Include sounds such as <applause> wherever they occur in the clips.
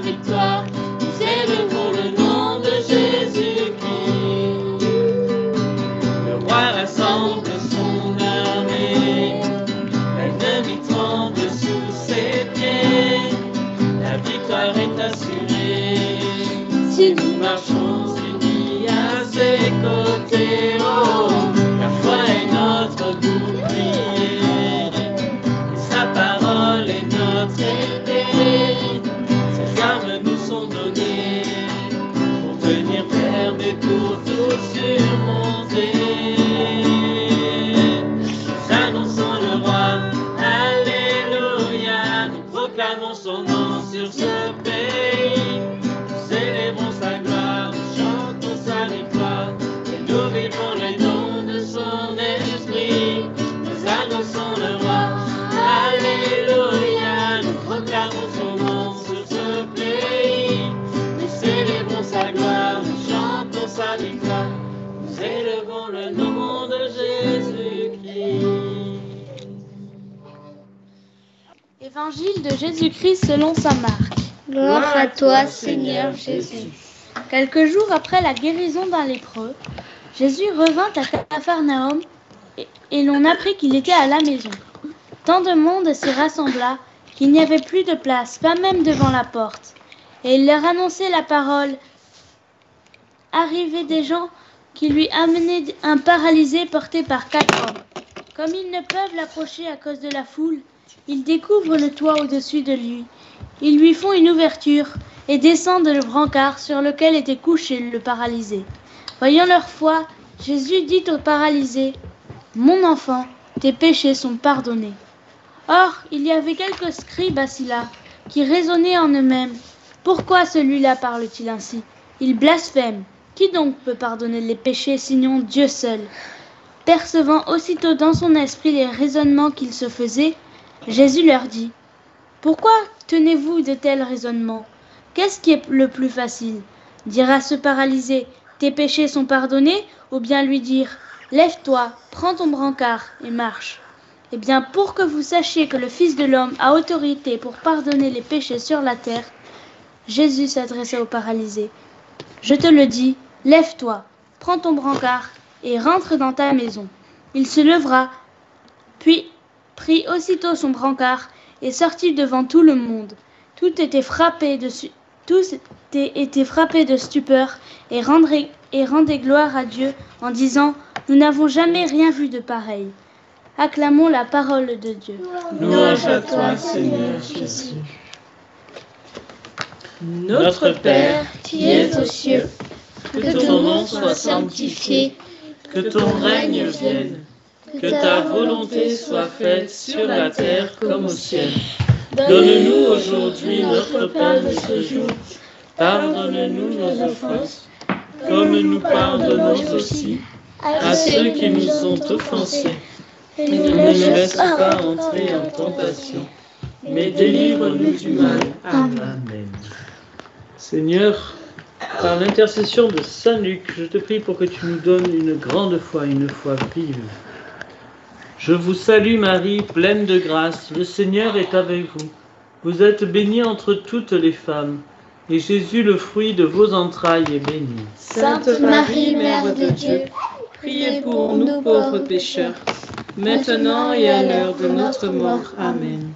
victoire. Nous célébrons le nom de Jésus-Christ. Le roi rassemble son armée. L'ennemi tremble sous ses pieds. La victoire est assurée. Si nous marchons unis à ses côtés, oh, son nom sur ce Évangile de Jésus-Christ selon saint Marc. Gloire à toi, Seigneur Jésus. Quelques jours après la guérison d'un lépreux, Jésus revint à Capharnaüm et, et l'on apprit qu'il était à la maison. Tant de monde s'y rassembla qu'il n'y avait plus de place, pas même devant la porte. Et il leur annonçait la parole. Arrivaient des gens qui lui amenaient un paralysé porté par quatre hommes. Comme ils ne peuvent l'approcher à cause de la foule, ils découvrent le toit au-dessus de lui. Ils lui font une ouverture et descendent le brancard sur lequel était couché le paralysé. Voyant leur foi, Jésus dit au paralysé Mon enfant, tes péchés sont pardonnés. Or, il y avait quelques scribes assis là, qui raisonnaient en eux-mêmes Pourquoi celui-là parle-t-il ainsi? Il blasphème. Qui donc peut pardonner les péchés sinon Dieu seul? Percevant aussitôt dans son esprit les raisonnements qu'il se faisait, Jésus leur dit Pourquoi tenez-vous de tels raisonnements? Qu'est-ce qui est le plus facile? Dire à ce paralysé Tes péchés sont pardonnés ou bien lui dire Lève-toi, prends ton brancard et marche Eh bien, pour que vous sachiez que le Fils de l'homme a autorité pour pardonner les péchés sur la terre, Jésus s'adressa au paralysé Je te le dis, lève-toi, prends ton brancard et rentre dans ta maison. Il se levera, puis prit aussitôt son brancard et sortit devant tout le monde. Tout était frappé de, su- tous étaient, étaient frappés de stupeur et rendaient, et rendaient gloire à Dieu en disant Nous n'avons jamais rien vu de pareil. Acclamons la parole de Dieu. Louange à toi, Seigneur Jésus. Notre Père, qui es aux cieux, que ton nom soit sanctifié, que ton règne vienne, que ta volonté soit faite sur la terre comme au ciel. Donne-nous aujourd'hui notre pain de ce jour. Pardonne-nous nos offenses, comme nous pardonnons aussi à ceux qui nous ont offensés. Et ne nous laisse pas entrer en tentation, mais délivre-nous du mal. Amen. Seigneur, par l'intercession de Saint Luc, je te prie pour que tu nous donnes une grande foi, une foi vive. Je vous salue Marie, pleine de grâce, le Seigneur est avec vous. Vous êtes bénie entre toutes les femmes, et Jésus, le fruit de vos entrailles, est béni. Sainte Marie, Mère de Dieu, Priez pour nous pauvres pécheurs, maintenant et à l'heure de notre mort. Amen.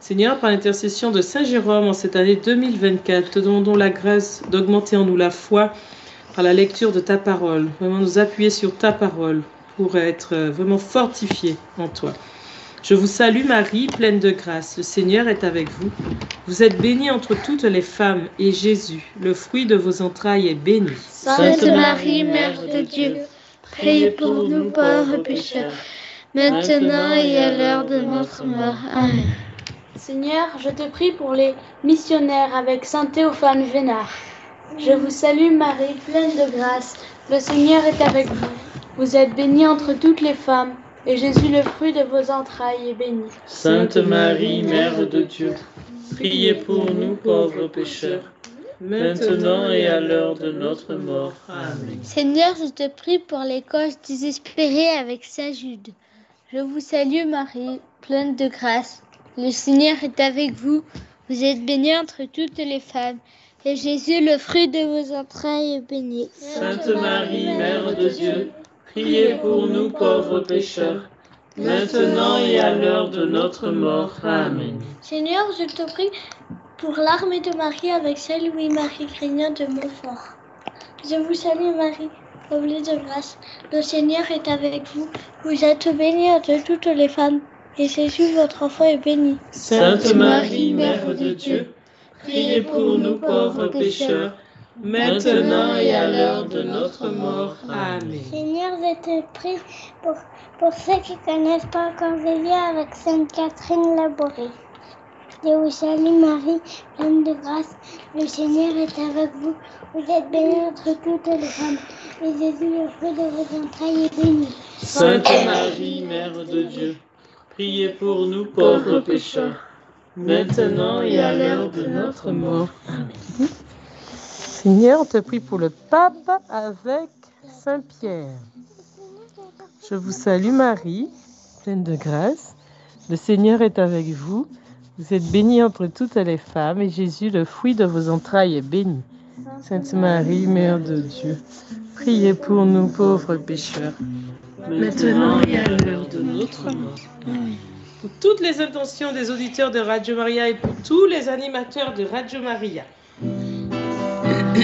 Seigneur, par l'intercession de Saint Jérôme en cette année 2024, te demandons la grâce d'augmenter en nous la foi par la lecture de ta parole, vraiment nous appuyer sur ta parole pour être vraiment fortifiés en toi. Je vous salue Marie, pleine de grâce. Le Seigneur est avec vous. Vous êtes bénie entre toutes les femmes, et Jésus, le fruit de vos entrailles, est béni. Sainte Marie, Mère de Dieu, priez pour nous pauvres pécheurs, maintenant et à l'heure de notre mort. Amen. Seigneur, je te prie pour les missionnaires avec Saint Théophane Vénard. Je vous salue Marie, pleine de grâce. Le Seigneur est avec vous. Vous êtes bénie entre toutes les femmes, et Jésus, le fruit de vos entrailles, est béni. Sainte Marie, Mère de Dieu, priez pour nous pauvres pécheurs, maintenant et à l'heure de notre mort. Amen. Seigneur, je te prie pour les causes désespérées avec Saint Jude. Je vous salue Marie, pleine de grâce. Le Seigneur est avec vous. Vous êtes bénie entre toutes les femmes. Et Jésus, le fruit de vos entrailles, est béni. Sainte Marie, Mère de Dieu, priez pour nous pauvres pécheurs, maintenant et à l'heure de notre mort. Amen. Seigneur, je te prie pour l'armée de Marie avec Saint Louis-Marie Grignon de Montfort. Je vous salue Marie, remplie de grâce. Le Seigneur est avec vous. Vous êtes bénie entre toutes les femmes. Et Jésus, votre enfant, est béni. Sainte Marie, Mère de Dieu, priez pour nous pauvres pécheurs, maintenant et à l'heure de notre mort. Amen. Seigneur, je te prie pour, pour ceux qui ne connaissent pas encore Jésus avec Sainte Catherine Labouré. Je vous salue Marie, pleine de grâce. Le Seigneur est avec vous. Vous êtes bénie entre toutes les femmes. Et Jésus, le fruit de vos entrailles, est béni. Sainte Marie, Mère de Dieu, priez pour nous pauvres pécheurs, maintenant et à l'heure de notre mort. Amen. Seigneur, on te prie pour le pape avec Saint Pierre. Je vous salue Marie, pleine de grâce. Le Seigneur est avec vous. Vous êtes bénie entre toutes les femmes et Jésus, le fruit de vos entrailles, est béni. Sainte Marie, Mère de Dieu, priez pour nous pauvres pécheurs, maintenant et à l'heure de notre mort. Pour toutes les intentions des auditeurs de Radio Maria et pour tous les animateurs de Radio Maria. <coughs>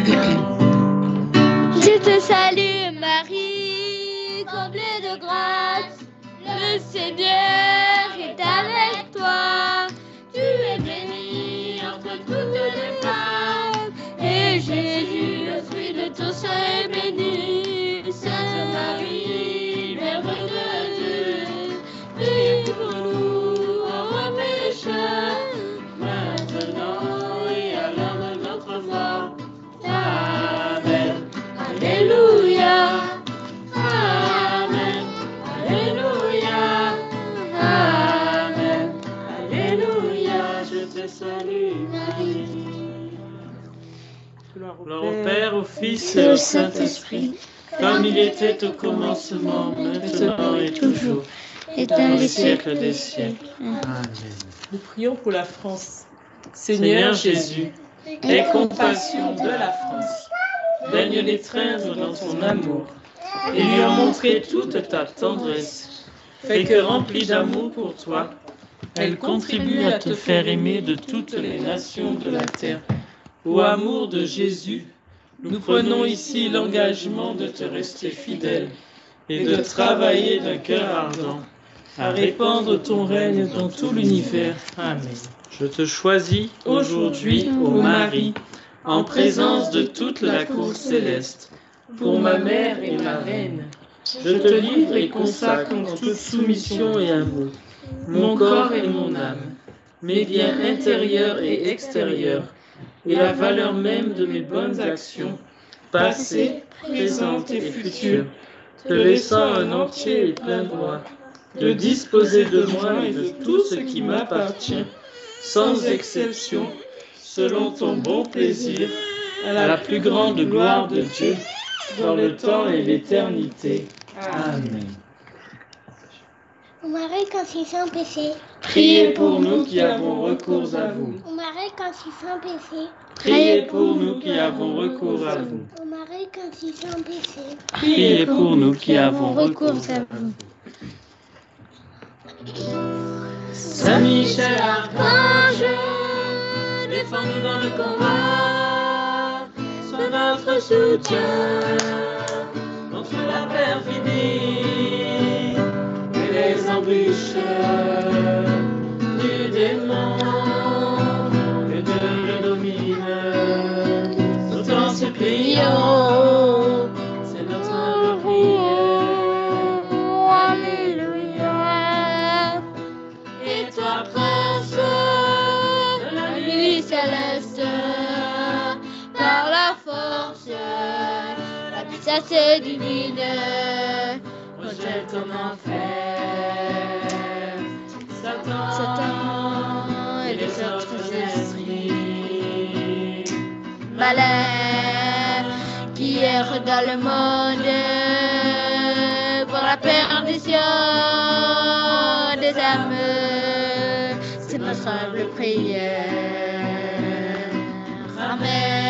Je te salue Marie, comblée de grâce. Le Seigneur est avec toi. Tu es bénie entre toutes les femmes. Et Jésus, le fruit de ton sein, et au Saint-Esprit, comme il était au commencement, maintenant et toujours, Et dans les siècles des siècles. Amen. Nous prions pour la France. Seigneur Jésus, aie compassion de la France. Daigne l'étreindre dans ton amour et lui en montrer toute ta tendresse. Fais que remplie d'amour pour toi, elle contribue à te faire aimer de toutes les nations de la terre. Au amour de Jésus, nous prenons ici l'engagement de te rester fidèle et de travailler d'un cœur ardent à répandre ton règne dans tout l'univers. Amen. Je te choisis aujourd'hui, ô Marie, en présence de toute la cour céleste, pour ma mère et ma reine. Je te livre et consacre en toute soumission et amour mon corps et mon âme, mes biens intérieurs et extérieurs, et la valeur même de mes bonnes actions, passées, présentes et futures, te laissant un entier et plein droit de disposer de moi et de tout ce qui m'appartient, sans exception, selon ton bon plaisir, à la plus grande gloire de Dieu, dans le temps et l'éternité. Amen. Marie, quand ils sont péchés. Priez pour nous qui avons recours à vous. Marie, quand ils sont péchés. Priez pour nous qui avons recours à vous. Ô Marie quand. Priez pour nous qui avons recours à vous. Saint Michel Archange, défends-nous dans le combat, sois notre soutien contre la perfidie et les embûches du démon divine, rejette ton enfer. Satan, Satan et les autres esprits malin qui erre dans le monde pour la perdition des âmes. C'est notre humble prière. Amen.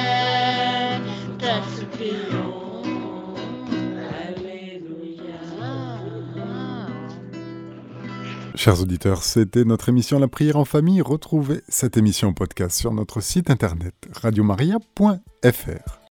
Chers auditeurs, c'était notre émission La prière en famille. Retrouvez cette émission podcast sur notre site internet radiomaria.fr.